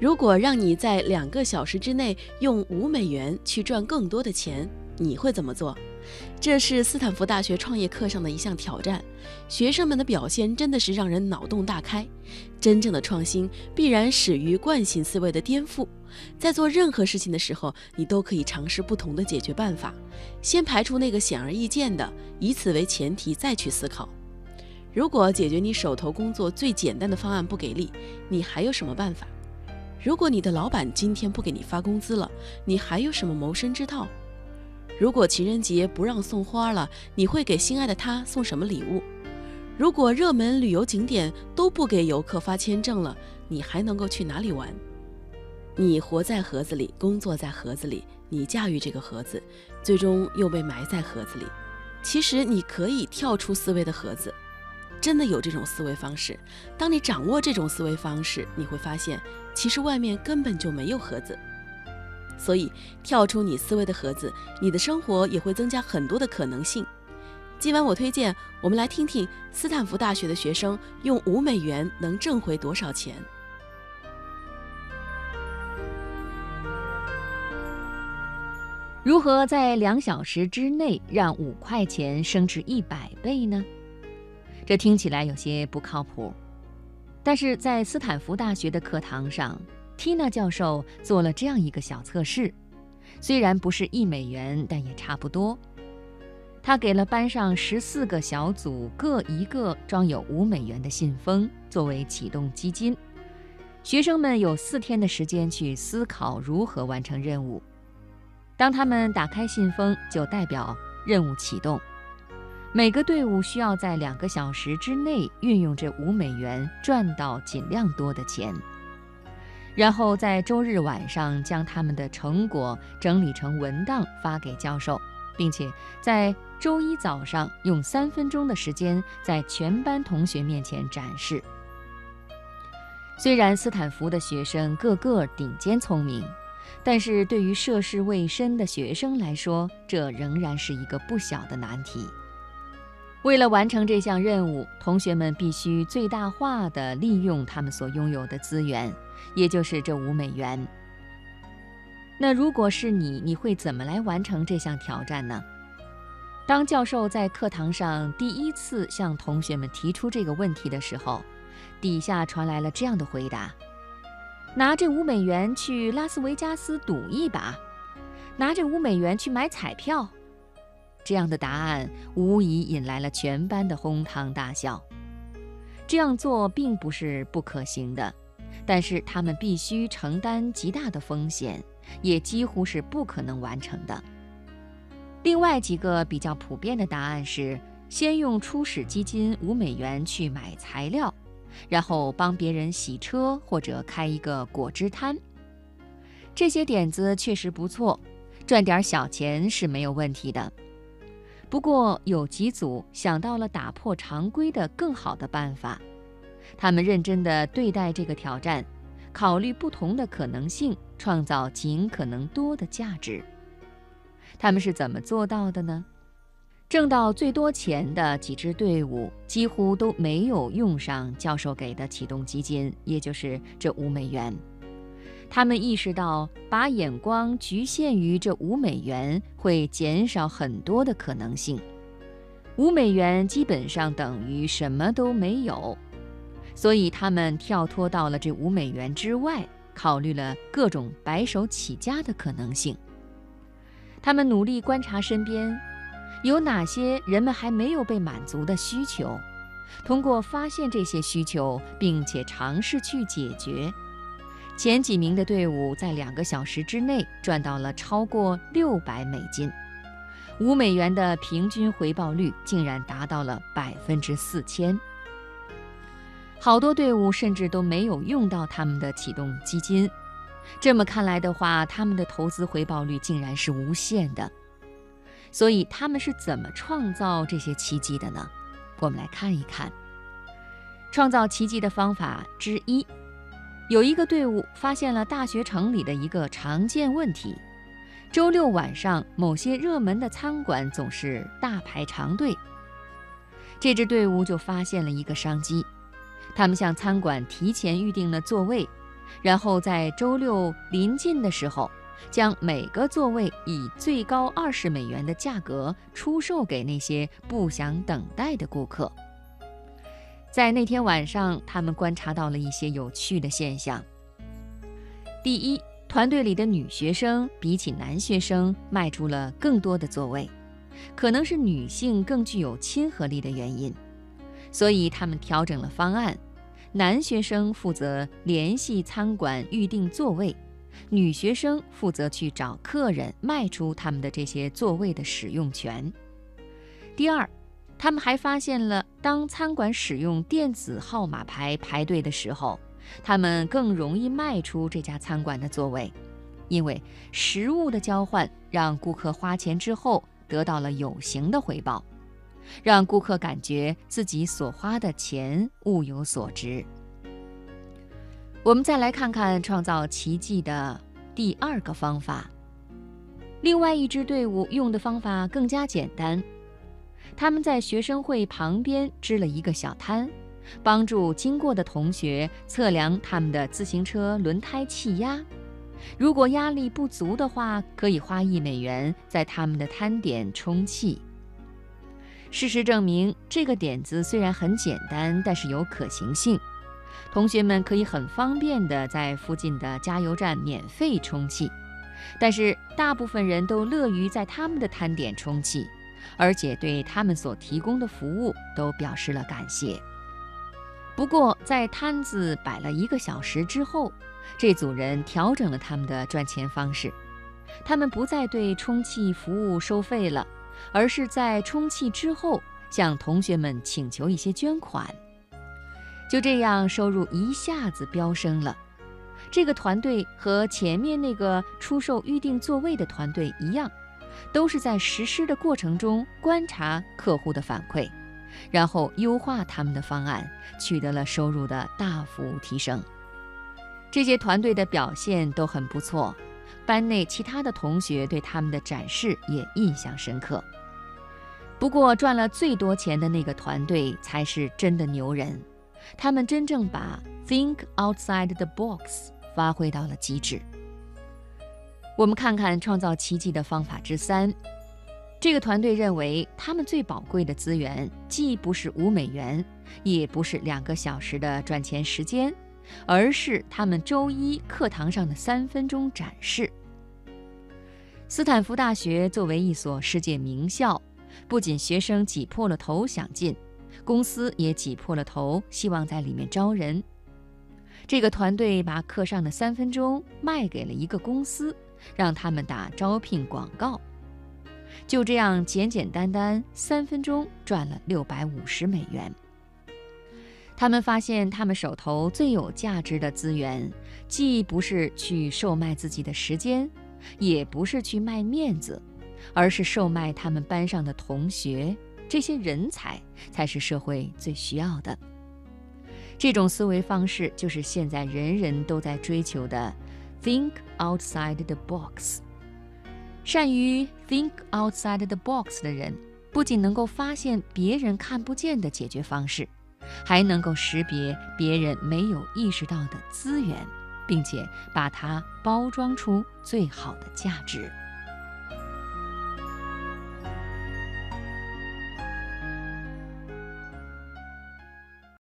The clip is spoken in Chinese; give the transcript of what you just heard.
如果让你在两个小时之内用五美元去赚更多的钱，你会怎么做？这是斯坦福大学创业课上的一项挑战，学生们的表现真的是让人脑洞大开。真正的创新必然始于惯性思维的颠覆。在做任何事情的时候，你都可以尝试不同的解决办法，先排除那个显而易见的，以此为前提再去思考。如果解决你手头工作最简单的方案不给力，你还有什么办法？如果你的老板今天不给你发工资了，你还有什么谋生之道？如果情人节不让送花了，你会给心爱的他送什么礼物？如果热门旅游景点都不给游客发签证了，你还能够去哪里玩？你活在盒子里，工作在盒子里，你驾驭这个盒子，最终又被埋在盒子里。其实你可以跳出思维的盒子，真的有这种思维方式。当你掌握这种思维方式，你会发现，其实外面根本就没有盒子。所以，跳出你思维的盒子，你的生活也会增加很多的可能性。今晚我推荐，我们来听听斯坦福大学的学生用五美元能挣回多少钱。如何在两小时之内让五块钱升至一百倍呢？这听起来有些不靠谱，但是在斯坦福大学的课堂上。Tina 教授做了这样一个小测试，虽然不是一美元，但也差不多。他给了班上十四个小组各一个装有五美元的信封作为启动基金，学生们有四天的时间去思考如何完成任务。当他们打开信封，就代表任务启动。每个队伍需要在两个小时之内运用这五美元，赚到尽量多的钱。然后在周日晚上将他们的成果整理成文档发给教授，并且在周一早上用三分钟的时间在全班同学面前展示。虽然斯坦福的学生个个顶尖聪明，但是对于涉世未深的学生来说，这仍然是一个不小的难题。为了完成这项任务，同学们必须最大化地利用他们所拥有的资源。也就是这五美元。那如果是你，你会怎么来完成这项挑战呢？当教授在课堂上第一次向同学们提出这个问题的时候，底下传来了这样的回答：拿这五美元去拉斯维加斯赌一把，拿这五美元去买彩票。这样的答案无疑引来了全班的哄堂大笑。这样做并不是不可行的。但是他们必须承担极大的风险，也几乎是不可能完成的。另外几个比较普遍的答案是：先用初始基金五美元去买材料，然后帮别人洗车或者开一个果汁摊。这些点子确实不错，赚点小钱是没有问题的。不过有几组想到了打破常规的更好的办法。他们认真地对待这个挑战，考虑不同的可能性，创造尽可能多的价值。他们是怎么做到的呢？挣到最多钱的几支队伍几乎都没有用上教授给的启动基金，也就是这五美元。他们意识到，把眼光局限于这五美元会减少很多的可能性。五美元基本上等于什么都没有。所以他们跳脱到了这五美元之外，考虑了各种白手起家的可能性。他们努力观察身边有哪些人们还没有被满足的需求，通过发现这些需求，并且尝试去解决。前几名的队伍在两个小时之内赚到了超过六百美金，五美元的平均回报率竟然达到了百分之四千。好多队伍甚至都没有用到他们的启动基金，这么看来的话，他们的投资回报率竟然是无限的。所以他们是怎么创造这些奇迹的呢？我们来看一看。创造奇迹的方法之一，有一个队伍发现了大学城里的一个常见问题：周六晚上某些热门的餐馆总是大排长队。这支队伍就发现了一个商机。他们向餐馆提前预定了座位，然后在周六临近的时候，将每个座位以最高二十美元的价格出售给那些不想等待的顾客。在那天晚上，他们观察到了一些有趣的现象。第一，团队里的女学生比起男学生卖出了更多的座位，可能是女性更具有亲和力的原因，所以他们调整了方案。男学生负责联系餐馆预订座位，女学生负责去找客人卖出他们的这些座位的使用权。第二，他们还发现了，当餐馆使用电子号码牌排队的时候，他们更容易卖出这家餐馆的座位，因为食物的交换让顾客花钱之后得到了有形的回报。让顾客感觉自己所花的钱物有所值。我们再来看看创造奇迹的第二个方法。另外一支队伍用的方法更加简单，他们在学生会旁边支了一个小摊，帮助经过的同学测量他们的自行车轮胎气压。如果压力不足的话，可以花一美元在他们的摊点充气。事实证明，这个点子虽然很简单，但是有可行性。同学们可以很方便地在附近的加油站免费充气，但是大部分人都乐于在他们的摊点充气，而且对他们所提供的服务都表示了感谢。不过，在摊子摆了一个小时之后，这组人调整了他们的赚钱方式，他们不再对充气服务收费了。而是在充气之后向同学们请求一些捐款，就这样收入一下子飙升了。这个团队和前面那个出售预定座位的团队一样，都是在实施的过程中观察客户的反馈，然后优化他们的方案，取得了收入的大幅提升。这些团队的表现都很不错。班内其他的同学对他们的展示也印象深刻。不过，赚了最多钱的那个团队才是真的牛人，他们真正把 “think outside the box” 发挥到了极致。我们看看创造奇迹的方法之三。这个团队认为，他们最宝贵的资源既不是五美元，也不是两个小时的赚钱时间。而是他们周一课堂上的三分钟展示。斯坦福大学作为一所世界名校，不仅学生挤破了头想进，公司也挤破了头希望在里面招人。这个团队把课上的三分钟卖给了一个公司，让他们打招聘广告。就这样简简单单，三分钟赚了六百五十美元。他们发现，他们手头最有价值的资源，既不是去售卖自己的时间，也不是去卖面子，而是售卖他们班上的同学。这些人才才是社会最需要的。这种思维方式就是现在人人都在追求的 “think outside the box”。善于 “think outside the box” 的人，不仅能够发现别人看不见的解决方式。还能够识别别人没有意识到的资源，并且把它包装出最好的价值。